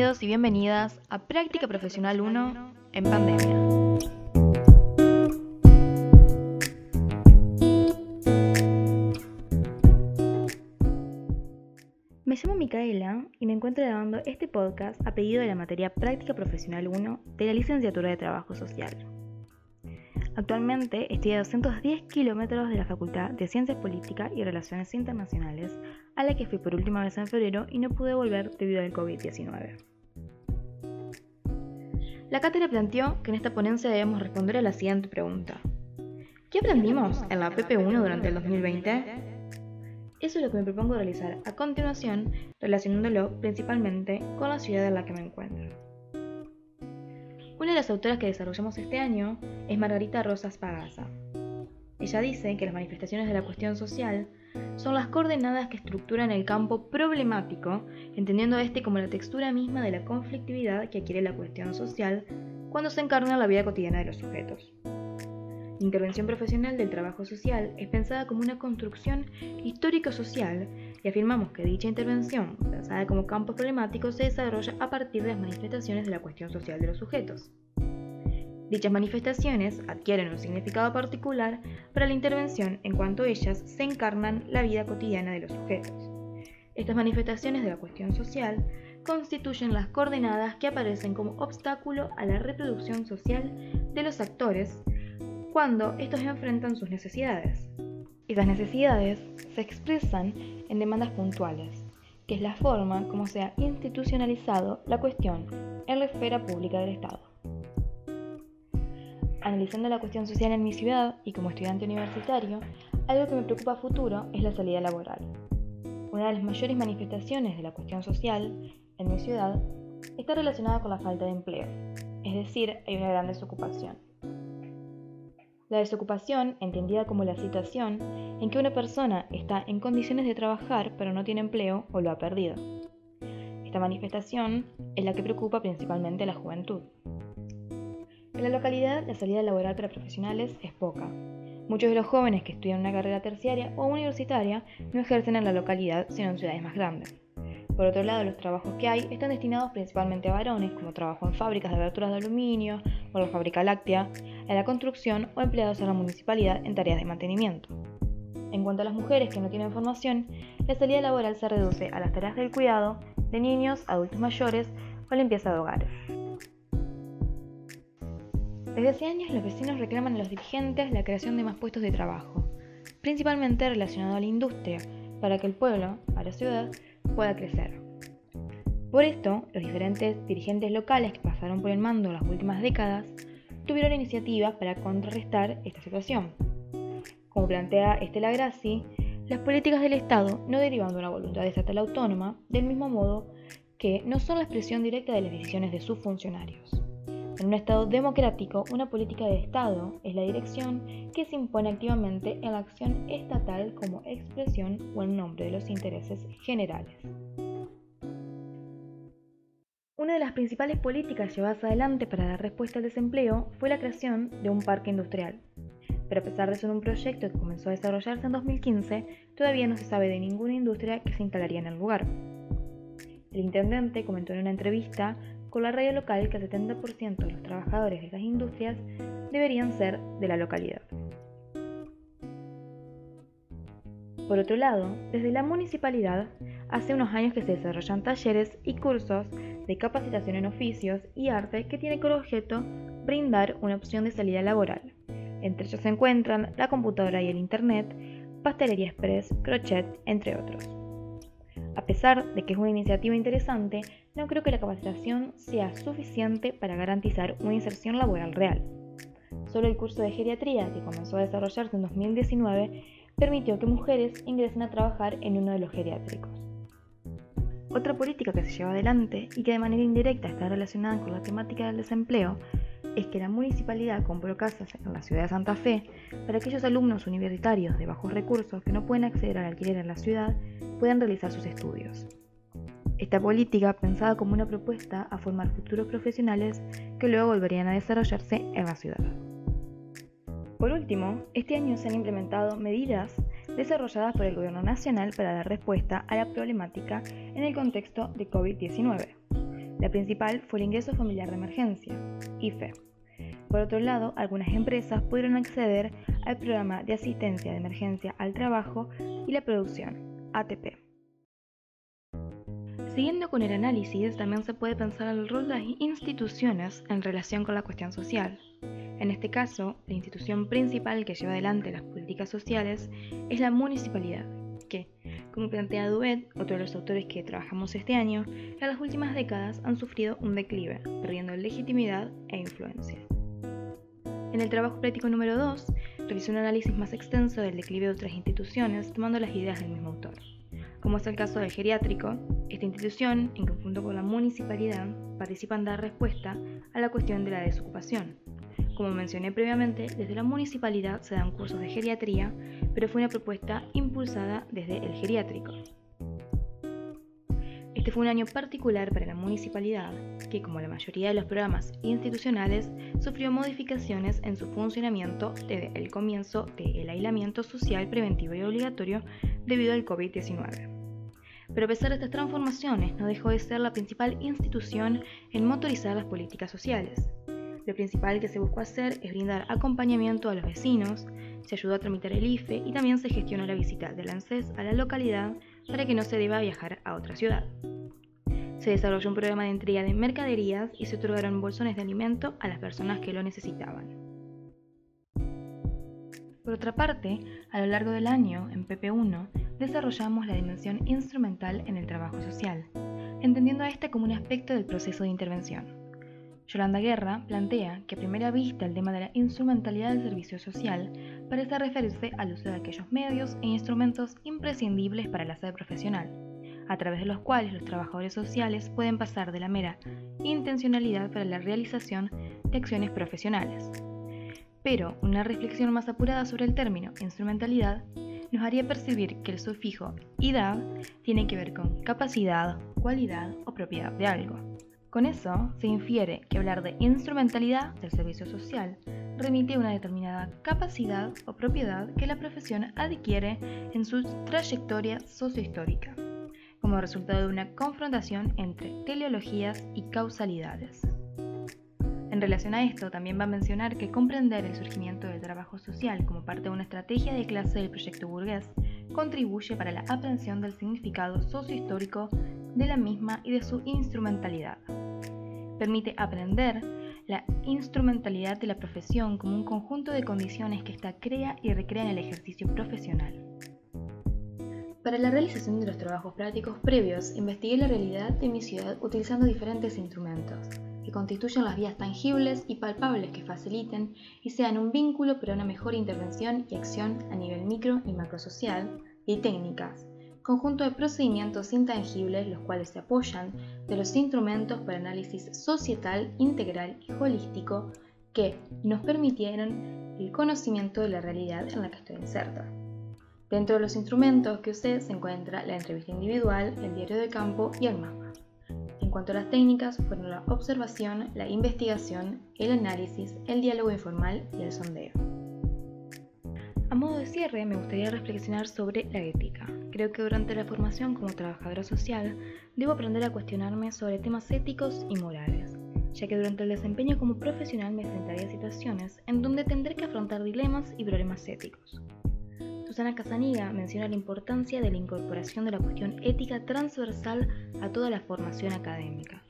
Bienvenidos y bienvenidas a Práctica Profesional 1 en pandemia. Me llamo Micaela y me encuentro grabando este podcast a pedido de la materia Práctica Profesional 1 de la Licenciatura de Trabajo Social. Actualmente estoy a 210 kilómetros de la Facultad de Ciencias Políticas y Relaciones Internacionales, a la que fui por última vez en febrero y no pude volver debido al COVID-19. La cátedra planteó que en esta ponencia debemos responder a la siguiente pregunta. ¿Qué aprendimos en la PP1 durante el 2020? Eso es lo que me propongo realizar a continuación, relacionándolo principalmente con la ciudad en la que me encuentro. Una de las autoras que desarrollamos este año es Margarita Rosas Pagasa. Ella dice que las manifestaciones de la cuestión social son las coordenadas que estructuran el campo problemático, entendiendo este como la textura misma de la conflictividad que adquiere la cuestión social cuando se encarna en la vida cotidiana de los sujetos. La intervención profesional del trabajo social es pensada como una construcción histórico-social y afirmamos que dicha intervención, pensada como campo problemático, se desarrolla a partir de las manifestaciones de la cuestión social de los sujetos. Dichas manifestaciones adquieren un significado particular para la intervención en cuanto ellas se encarnan la vida cotidiana de los sujetos. Estas manifestaciones de la cuestión social constituyen las coordenadas que aparecen como obstáculo a la reproducción social de los actores cuando estos enfrentan sus necesidades. Esas necesidades se expresan en demandas puntuales, que es la forma como se ha institucionalizado la cuestión en la esfera pública del Estado. Analizando la cuestión social en mi ciudad y como estudiante universitario, algo que me preocupa a futuro es la salida laboral. Una de las mayores manifestaciones de la cuestión social en mi ciudad está relacionada con la falta de empleo, es decir, hay una gran desocupación. La desocupación, entendida como la situación en que una persona está en condiciones de trabajar pero no tiene empleo o lo ha perdido. Esta manifestación es la que preocupa principalmente a la juventud. En la localidad, la salida laboral para profesionales es poca. Muchos de los jóvenes que estudian una carrera terciaria o universitaria no ejercen en la localidad sino en ciudades más grandes. Por otro lado, los trabajos que hay están destinados principalmente a varones, como trabajo en fábricas de aberturas de aluminio o la fábrica láctea, en la construcción o empleados en la municipalidad en tareas de mantenimiento. En cuanto a las mujeres que no tienen formación, la salida laboral se reduce a las tareas del cuidado de niños, adultos mayores o limpieza de hogares. Desde hace años los vecinos reclaman a los dirigentes la creación de más puestos de trabajo, principalmente relacionado a la industria, para que el pueblo, a la ciudad, pueda crecer. Por esto, los diferentes dirigentes locales que pasaron por el mando en las últimas décadas tuvieron iniciativas para contrarrestar esta situación. Como plantea Estela Grassi, las políticas del Estado no derivan de una voluntad estatal autónoma, del mismo modo que no son la expresión directa de las decisiones de sus funcionarios. En un Estado democrático, una política de Estado es la dirección que se impone activamente en la acción estatal como expresión o en nombre de los intereses generales. Una de las principales políticas llevadas adelante para dar respuesta al desempleo fue la creación de un parque industrial. Pero a pesar de ser un proyecto que comenzó a desarrollarse en 2015, todavía no se sabe de ninguna industria que se instalaría en el lugar. El intendente comentó en una entrevista con la radio local que el 70% de los trabajadores de esas industrias deberían ser de la localidad. Por otro lado, desde la municipalidad, hace unos años que se desarrollan talleres y cursos de capacitación en oficios y arte que tienen como objeto brindar una opción de salida laboral. Entre ellos se encuentran la computadora y el Internet, pastelería express, crochet, entre otros. A pesar de que es una iniciativa interesante, no creo que la capacitación sea suficiente para garantizar una inserción laboral real. Solo el curso de geriatría, que comenzó a desarrollarse en 2019, permitió que mujeres ingresen a trabajar en uno de los geriátricos. Otra política que se lleva adelante y que de manera indirecta está relacionada con la temática del desempleo es que la municipalidad compró casas en la ciudad de Santa Fe para que aquellos alumnos universitarios de bajos recursos que no pueden acceder al alquiler en la ciudad puedan realizar sus estudios. Esta política pensada como una propuesta a formar futuros profesionales que luego volverían a desarrollarse en la ciudad. Por último, este año se han implementado medidas desarrolladas por el Gobierno Nacional para dar respuesta a la problemática en el contexto de COVID-19. La principal fue el ingreso familiar de emergencia, IFE. Por otro lado, algunas empresas pudieron acceder al programa de asistencia de emergencia al trabajo y la producción, ATP. Siguiendo con el análisis, también se puede pensar el rol de las instituciones en relación con la cuestión social. En este caso, la institución principal que lleva adelante las políticas sociales es la municipalidad, que, como plantea Duet, otro de los autores que trabajamos este año, en las últimas décadas han sufrido un declive, perdiendo legitimidad e influencia. En el trabajo práctico número 2, realizó un análisis más extenso del declive de otras instituciones, tomando las ideas del mismo autor. Como es el caso del geriátrico, esta institución, en conjunto con la municipalidad, participa en dar respuesta a la cuestión de la desocupación, como mencioné previamente, desde la municipalidad se dan cursos de geriatría, pero fue una propuesta impulsada desde el geriátrico. Este fue un año particular para la municipalidad, que como la mayoría de los programas institucionales, sufrió modificaciones en su funcionamiento desde el comienzo del aislamiento social preventivo y obligatorio debido al COVID-19. Pero a pesar de estas transformaciones, no dejó de ser la principal institución en motorizar las políticas sociales. Lo principal que se buscó hacer es brindar acompañamiento a los vecinos, se ayudó a tramitar el IFE y también se gestionó la visita del ANSES a la localidad para que no se deba viajar a otra ciudad. Se desarrolló un programa de entrega de mercaderías y se otorgaron bolsones de alimento a las personas que lo necesitaban. Por otra parte, a lo largo del año, en PP1, desarrollamos la dimensión instrumental en el trabajo social, entendiendo a este como un aspecto del proceso de intervención. Yolanda Guerra plantea que a primera vista el tema de la instrumentalidad del servicio social parece referirse al uso de aquellos medios e instrumentos imprescindibles para la sede profesional, a través de los cuales los trabajadores sociales pueden pasar de la mera intencionalidad para la realización de acciones profesionales. Pero una reflexión más apurada sobre el término instrumentalidad nos haría percibir que el sufijo idad tiene que ver con capacidad, cualidad o propiedad de algo. Con eso se infiere que hablar de instrumentalidad del servicio social remite a una determinada capacidad o propiedad que la profesión adquiere en su trayectoria sociohistórica, como resultado de una confrontación entre teleologías y causalidades. En relación a esto, también va a mencionar que comprender el surgimiento del trabajo social como parte de una estrategia de clase del proyecto burgués contribuye para la aprehensión del significado sociohistórico de la misma y de su instrumentalidad. Permite aprender la instrumentalidad de la profesión como un conjunto de condiciones que ésta crea y recrea en el ejercicio profesional. Para la realización de los trabajos prácticos previos, investigué la realidad de mi ciudad utilizando diferentes instrumentos, que constituyen las vías tangibles y palpables que faciliten y sean un vínculo para una mejor intervención y acción a nivel micro y macrosocial, y técnicas, conjunto de procedimientos intangibles los cuales se apoyan de los instrumentos para análisis societal, integral y holístico que nos permitieron el conocimiento de la realidad en la que estoy inserta. Dentro de los instrumentos que usé se encuentra la entrevista individual, el diario de campo y el mapa. En cuanto a las técnicas, fueron la observación, la investigación, el análisis, el diálogo informal y el sondeo. A modo de cierre, me gustaría reflexionar sobre la ética. Creo que durante la formación como trabajadora social debo aprender a cuestionarme sobre temas éticos y morales, ya que durante el desempeño como profesional me enfrentaré a situaciones en donde tendré que afrontar dilemas y problemas éticos. Susana Casaniga menciona la importancia de la incorporación de la cuestión ética transversal a toda la formación académica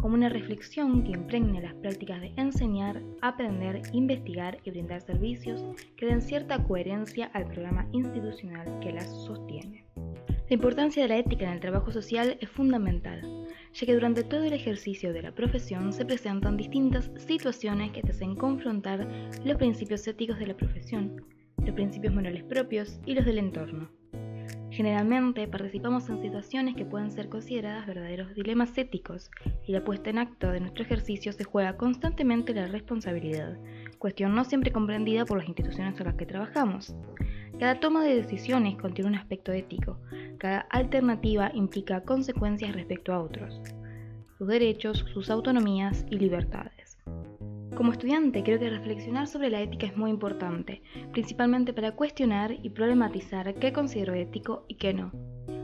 como una reflexión que impregne las prácticas de enseñar, aprender, investigar y brindar servicios que den cierta coherencia al programa institucional que las sostiene. La importancia de la ética en el trabajo social es fundamental, ya que durante todo el ejercicio de la profesión se presentan distintas situaciones que te hacen confrontar los principios éticos de la profesión, los principios morales propios y los del entorno. Generalmente participamos en situaciones que pueden ser consideradas verdaderos dilemas éticos y la puesta en acto de nuestro ejercicio se juega constantemente la responsabilidad, cuestión no siempre comprendida por las instituciones con las que trabajamos. Cada toma de decisiones contiene un aspecto ético, cada alternativa implica consecuencias respecto a otros, sus derechos, sus autonomías y libertades. Como estudiante creo que reflexionar sobre la ética es muy importante, principalmente para cuestionar y problematizar qué considero ético y qué no,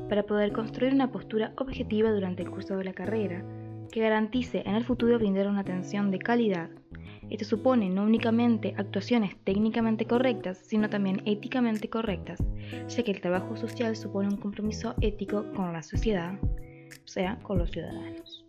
para poder construir una postura objetiva durante el curso de la carrera, que garantice en el futuro brindar una atención de calidad. Esto supone no únicamente actuaciones técnicamente correctas, sino también éticamente correctas, ya que el trabajo social supone un compromiso ético con la sociedad, o sea, con los ciudadanos.